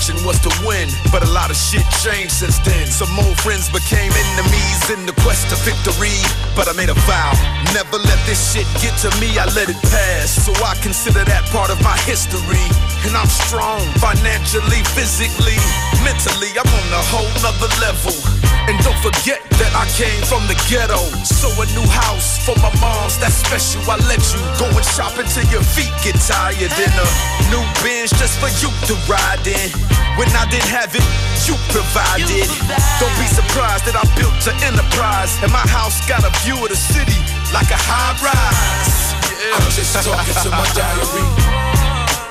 intention was to win. But a lot of shit changed since then. Some old friends became enemies in the quest to victory. But I made a vow, never let this shit get to me, I let it pass. So I consider that part of my history. And I'm strong, financially, physically, mentally, I'm on a whole nother level. And don't forget that I came from the ghetto. So a new house for my moms, that's special. I let you go and shop until your feet get tired. In a new Benz just for you to ride in. When I didn't have it, you provided. Don't be surprised that I built an enterprise. And my house got a view of the city like a high rise. Yeah. I'm just talking to my diary.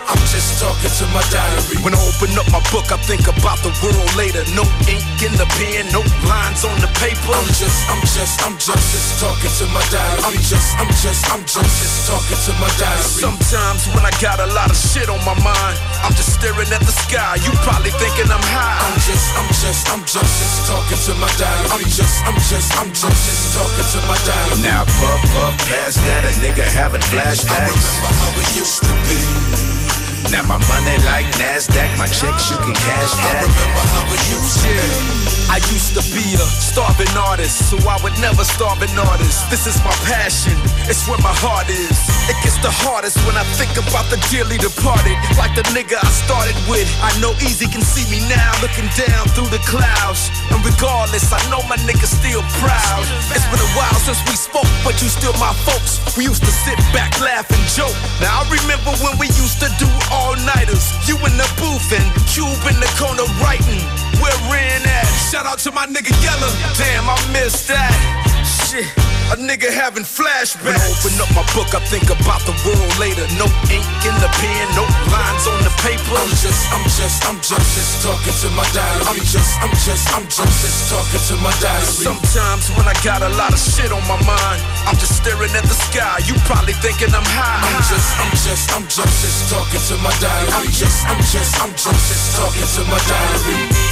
I'm just talking to my diary. When I open up my book, I think about the world later. No ink in the pen, no lines on the paper. I'm just, I'm just, I'm just, just talking to my diary. I'm just, I'm just, I'm just, just talking to my diary. Sometimes when I got a lot of shit on my mind, I'm just staring at the sky. You probably thinking I'm high. I'm just, I'm just, I'm just, just talking to my diary. I'm just, I'm just, I'm just, just talking to my diary. Now puff, puff, past that, a nigga having flashbacks. I remember how it used to be. Now my money like NASDAQ, my checks you can cash that. I remember how it used to I used to be a starving artist, so I would never starve an artist. This is my passion, it's where my heart is. It gets the hardest when I think about the dearly departed. Like the nigga I started with. I know Eazy can see me now, looking down through the clouds. And regardless, I know my nigga still proud. It's been a while since we spoke, but you still my folks. We used to sit back, laugh, and joke. Now I remember when we used to do all-nighters. You in the booth and Cube in the corner writing. Where Ren at? Shout out to my nigga Yella. Damn, I missed that. Shit, a nigga having flashbacks. When I open up my book, I think about the world later. No ink in the pen, no lines on the paper. I'm just, I'm just, I'm just, just talking to my diary. I'm just, I'm just, I'm just, just talking to my diary. Sometimes when I got a lot of shit on my mind, I'm just staring at the sky. You probably thinking I'm high. I'm just, I'm just, I'm just, just talking to my diary. I'm just, I'm just, I'm just, just talking to my diary.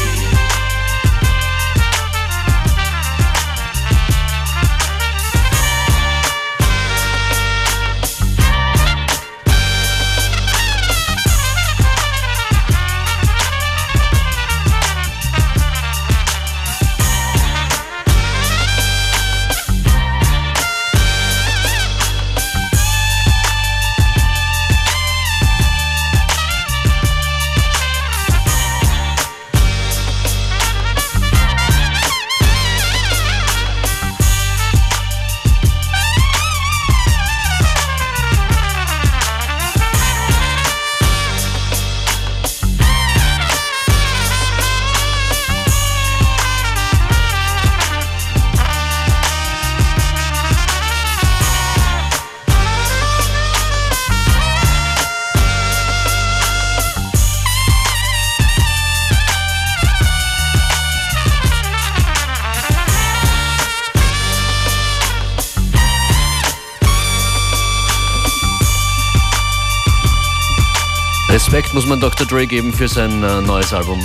Muss man Dr. Dre geben für sein äh, neues Album.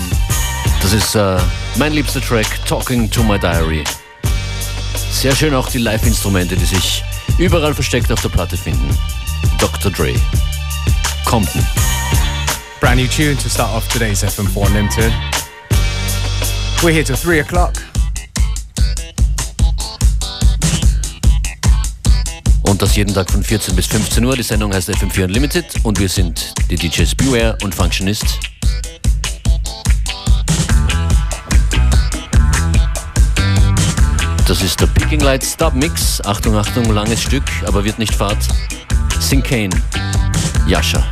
Das ist äh, mein liebster Track, Talking to My Diary. Sehr schön auch die Live-Instrumente, die sich überall versteckt auf der Platte finden. Dr. Dre. Compton. Brand new tune to start off today's FM4 Unlimited. We're here till 3 o'clock. Das jeden Tag von 14 bis 15 Uhr. Die Sendung heißt FM4 Unlimited und wir sind die DJs Beware und Functionist. Das ist der Picking Light Stub Mix. Achtung, Achtung, langes Stück, aber wird nicht fad. Sinkane, Yasha.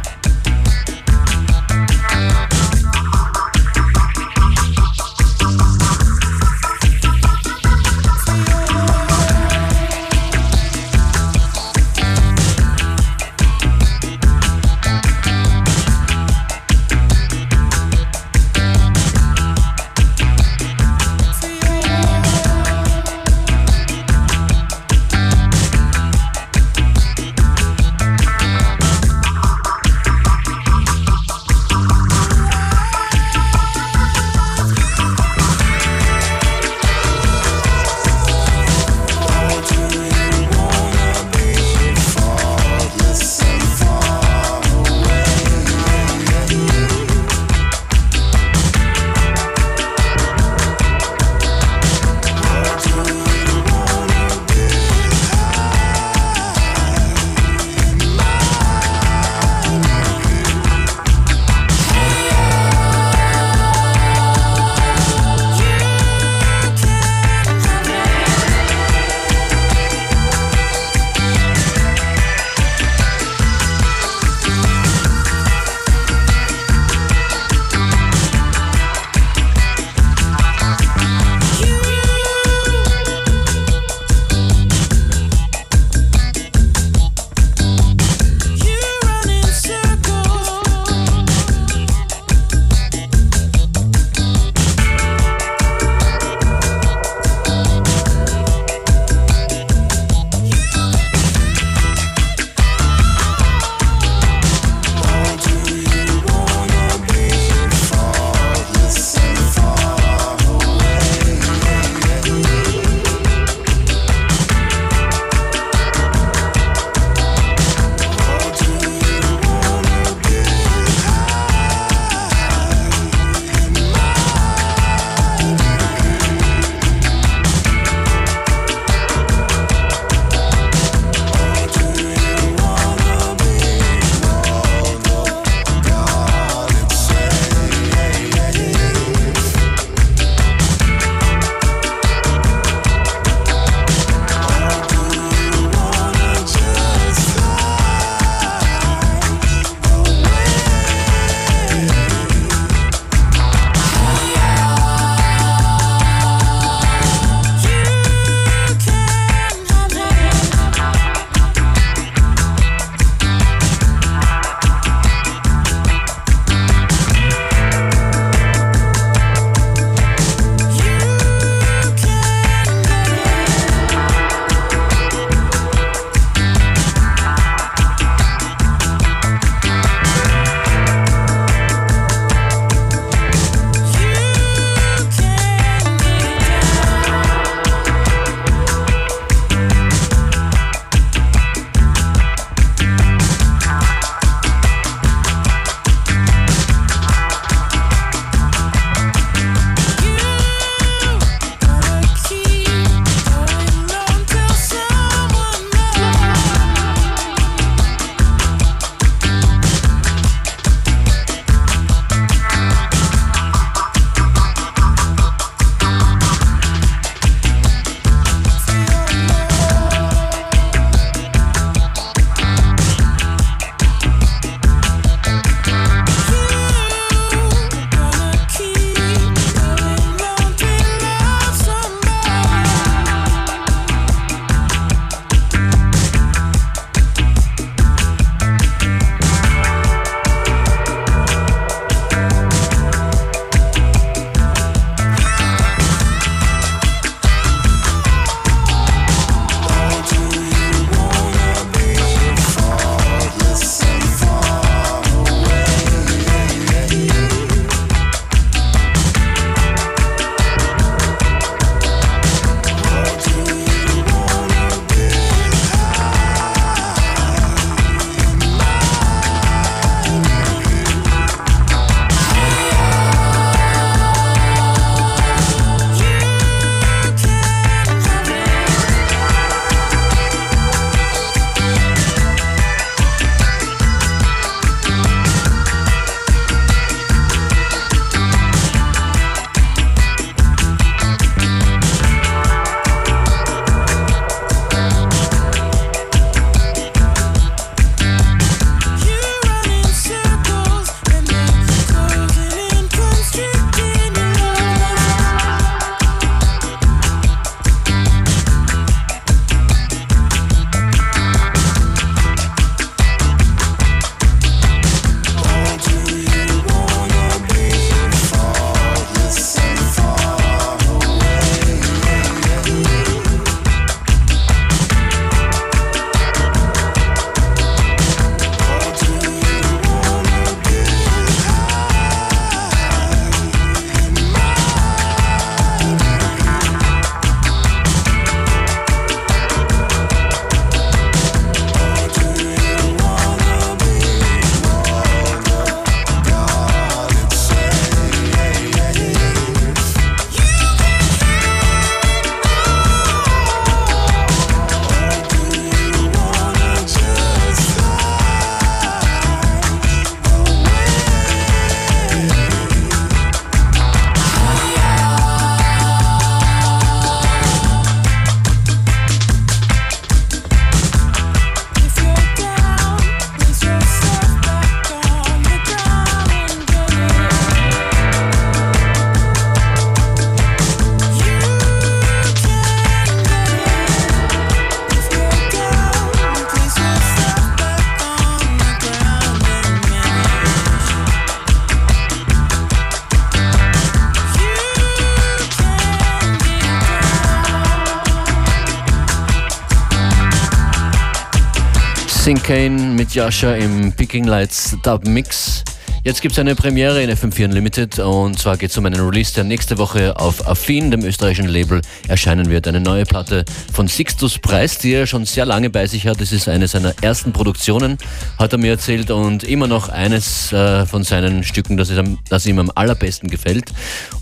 Sinkane mit Yasha im Picking Lights Dub Mix. Jetzt gibt es eine Premiere in FM4 Unlimited und zwar geht es um einen Release, der nächste Woche auf Affin, dem österreichischen Label, erscheinen wird. Eine neue Platte von Sixtus Preis, die er schon sehr lange bei sich hat. Das ist eine seiner ersten Produktionen, hat er mir erzählt und immer noch eines äh, von seinen Stücken, das, ist, das ihm am allerbesten gefällt.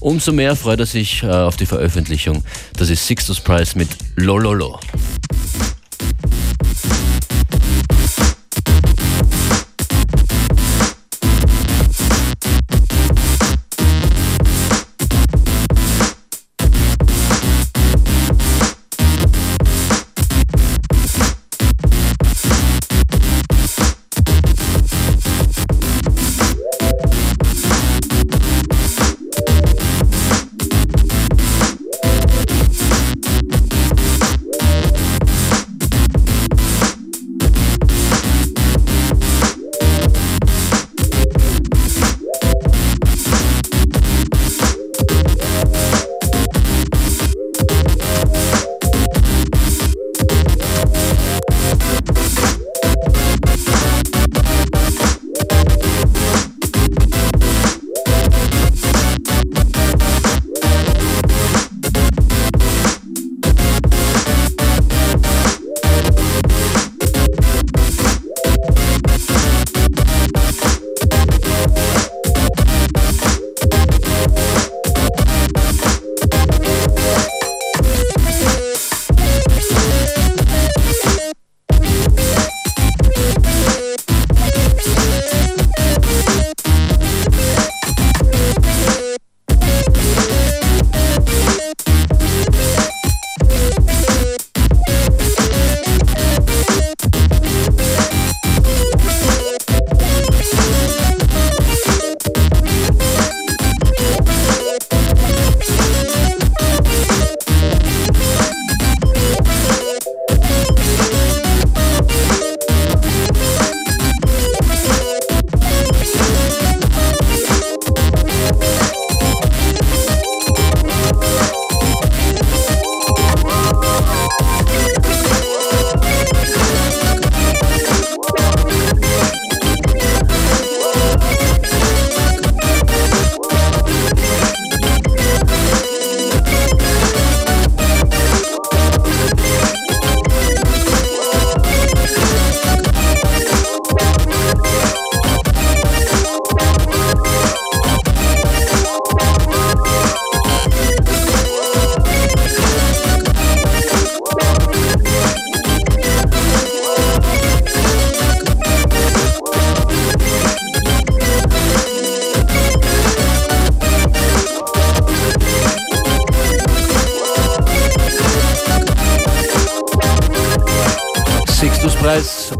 Umso mehr freut er sich äh, auf die Veröffentlichung. Das ist Sixtus Price mit Lololo.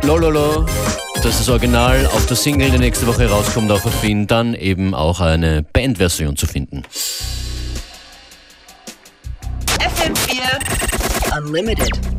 Lololo. Das ist das Original auf der Single, die nächste Woche rauskommt auf Affin, dann eben auch eine Bandversion zu finden. FM4 Unlimited.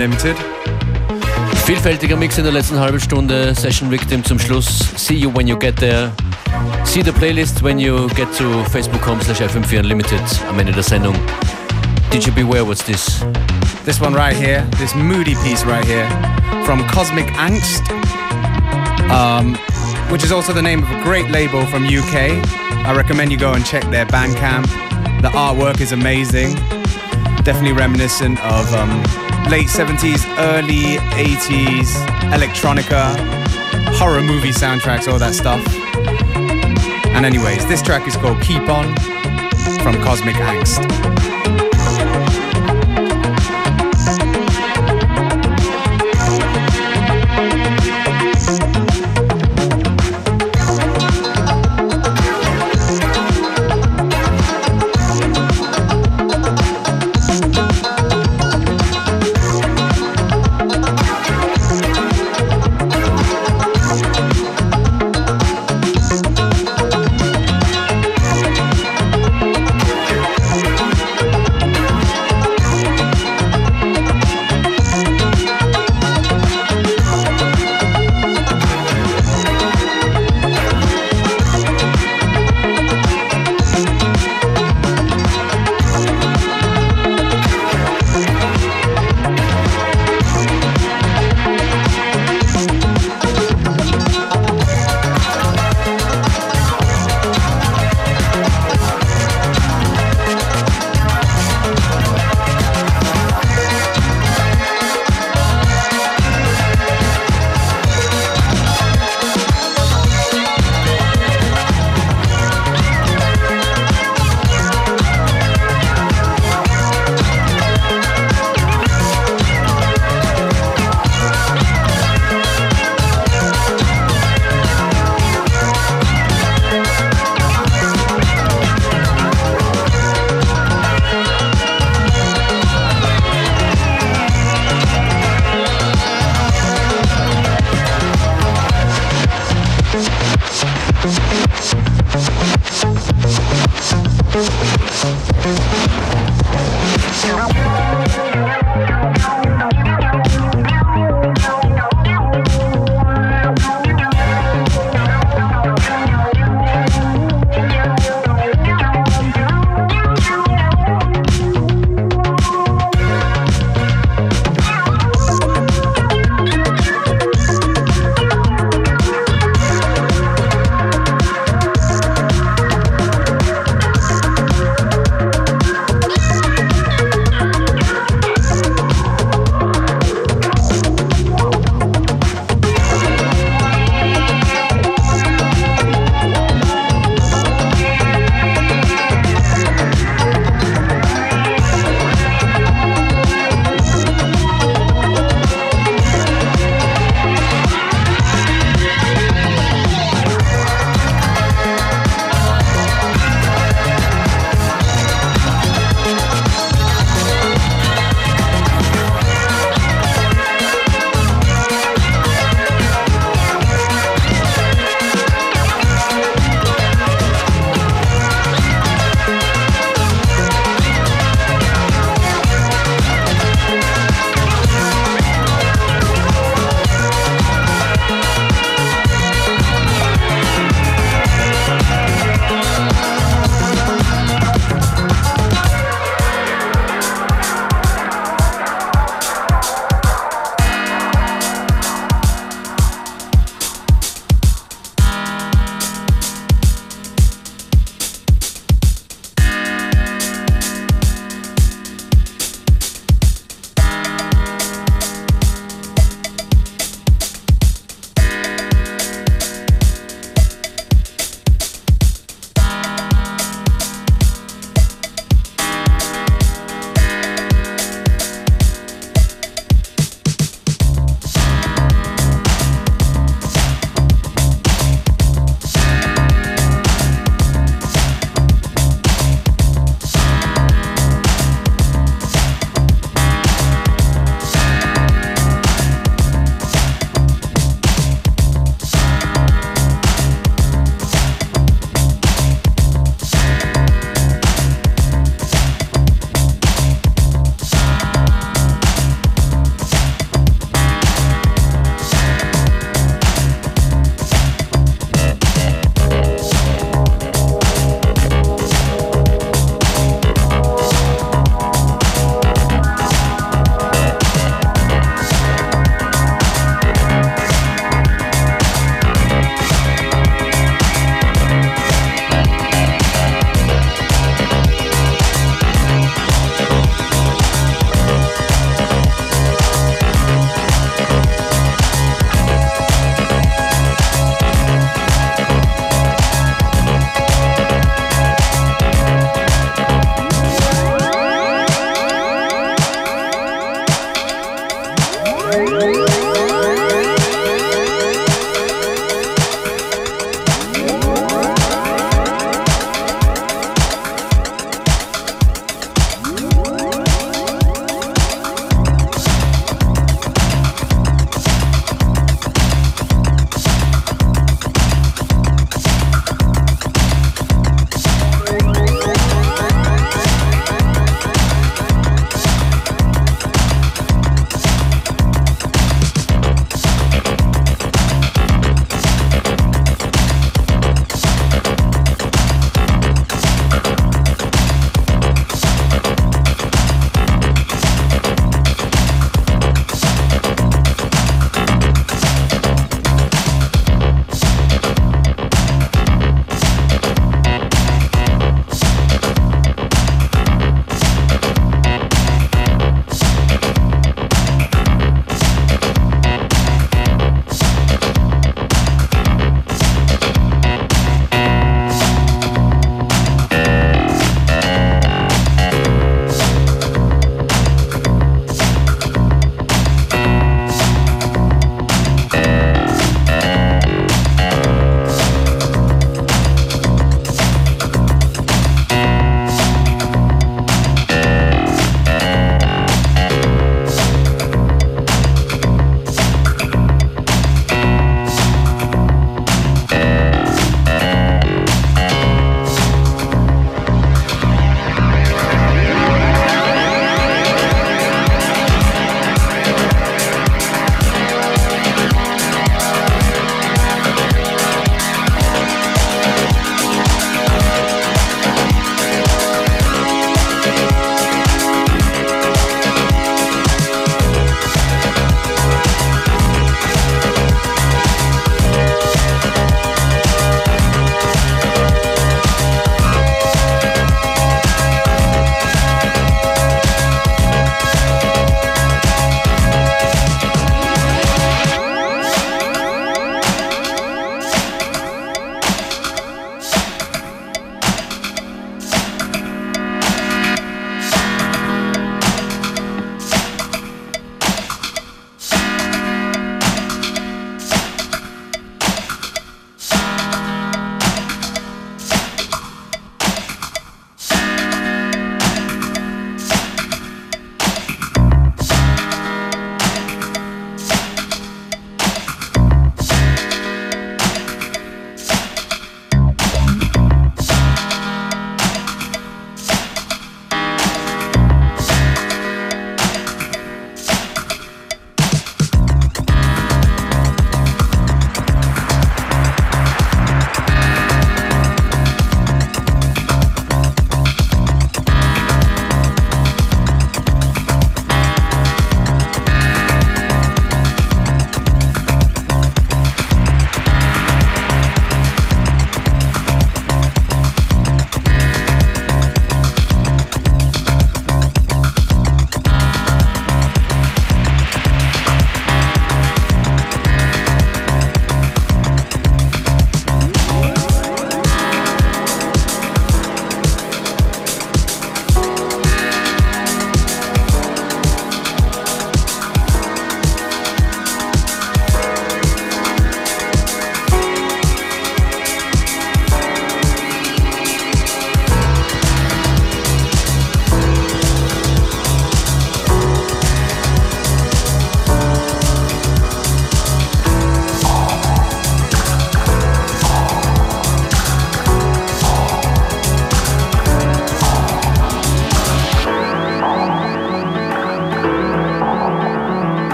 Unlimited. Vielfältiger Mix in der letzten halben Stunde. Session Victim zum Schluss. See you when you get there. See the playlist when you get to facebook.com slash FM4 Unlimited am Ende der Sendung. DJ Beware, what's this? This one right here, this moody piece right here, from Cosmic Angst, um, which is also the name of a great label from UK. I recommend you go and check their Bandcamp. The artwork is amazing, definitely reminiscent of um, late 70s, early 80s electronica, horror movie soundtracks, all that stuff. And anyways, this track is called Keep On from Cosmic Angst.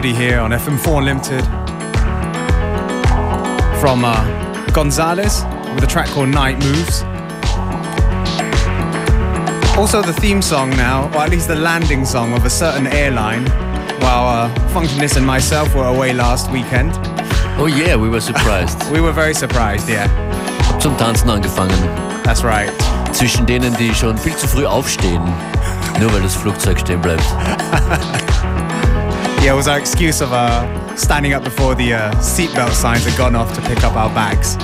Goodie here on FM4 Unlimited from uh, Gonzalez with a track called Night Moves. Also, the theme song now, or at least the landing song of a certain airline, while uh, Functionist and myself were away last weekend. Oh yeah, we were surprised. We were very surprised, yeah. Hab zum Tanzen angefangen. That's right. Zwischen denen, die schon viel zu früh aufstehen. Nur weil das Flugzeug stehen bleibt. Yeah, it was our excuse of uh, standing up before the uh, seatbelt signs had gone off to pick up our bags.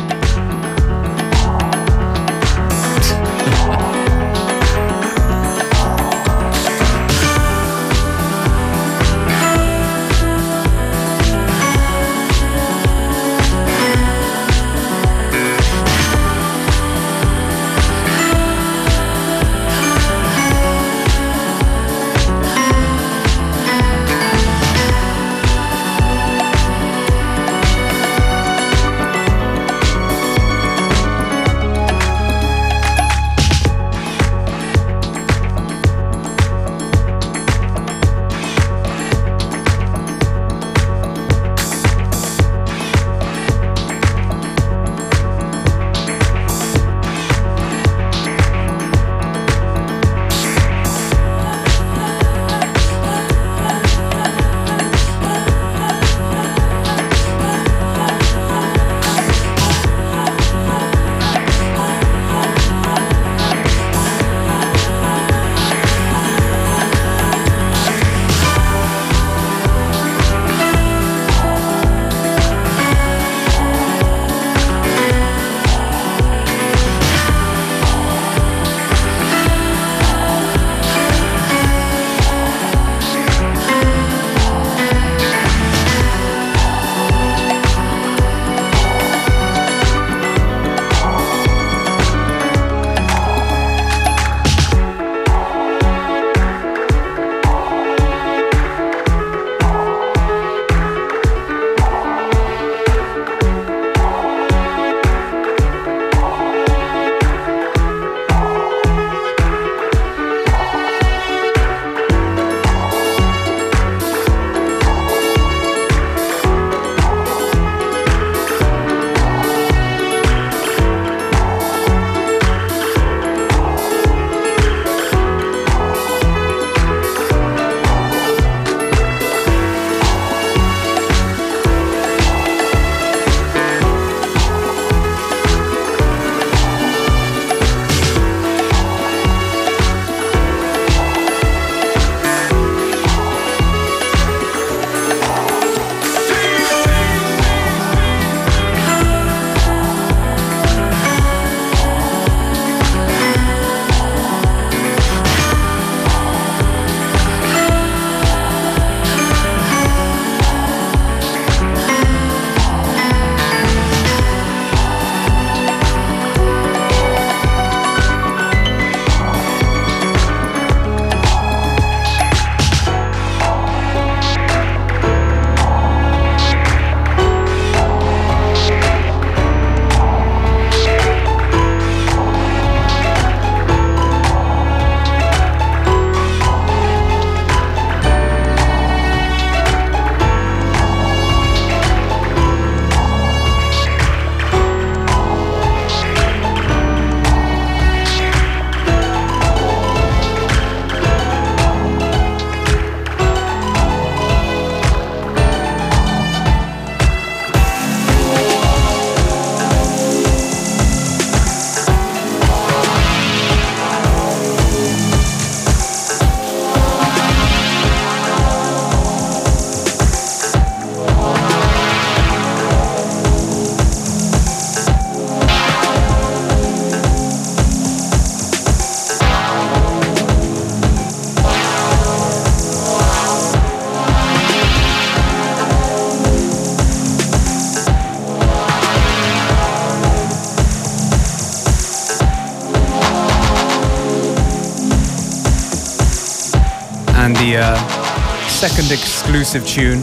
Second exclusive tune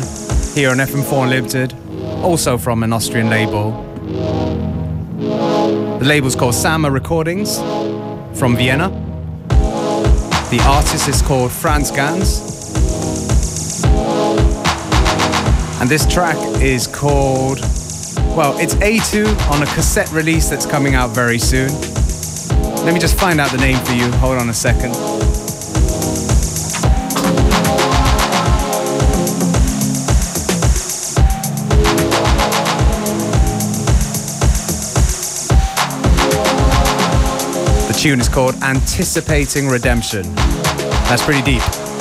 here on FM4 Unlimited, also from an Austrian label. The label's called Sama Recordings from Vienna. The artist is called Franz Gans. And this track is called, well, it's A2 on a cassette release that's coming out very soon. Let me just find out the name for you. Hold on a second. Tune is called Anticipating Redemption. That's pretty deep.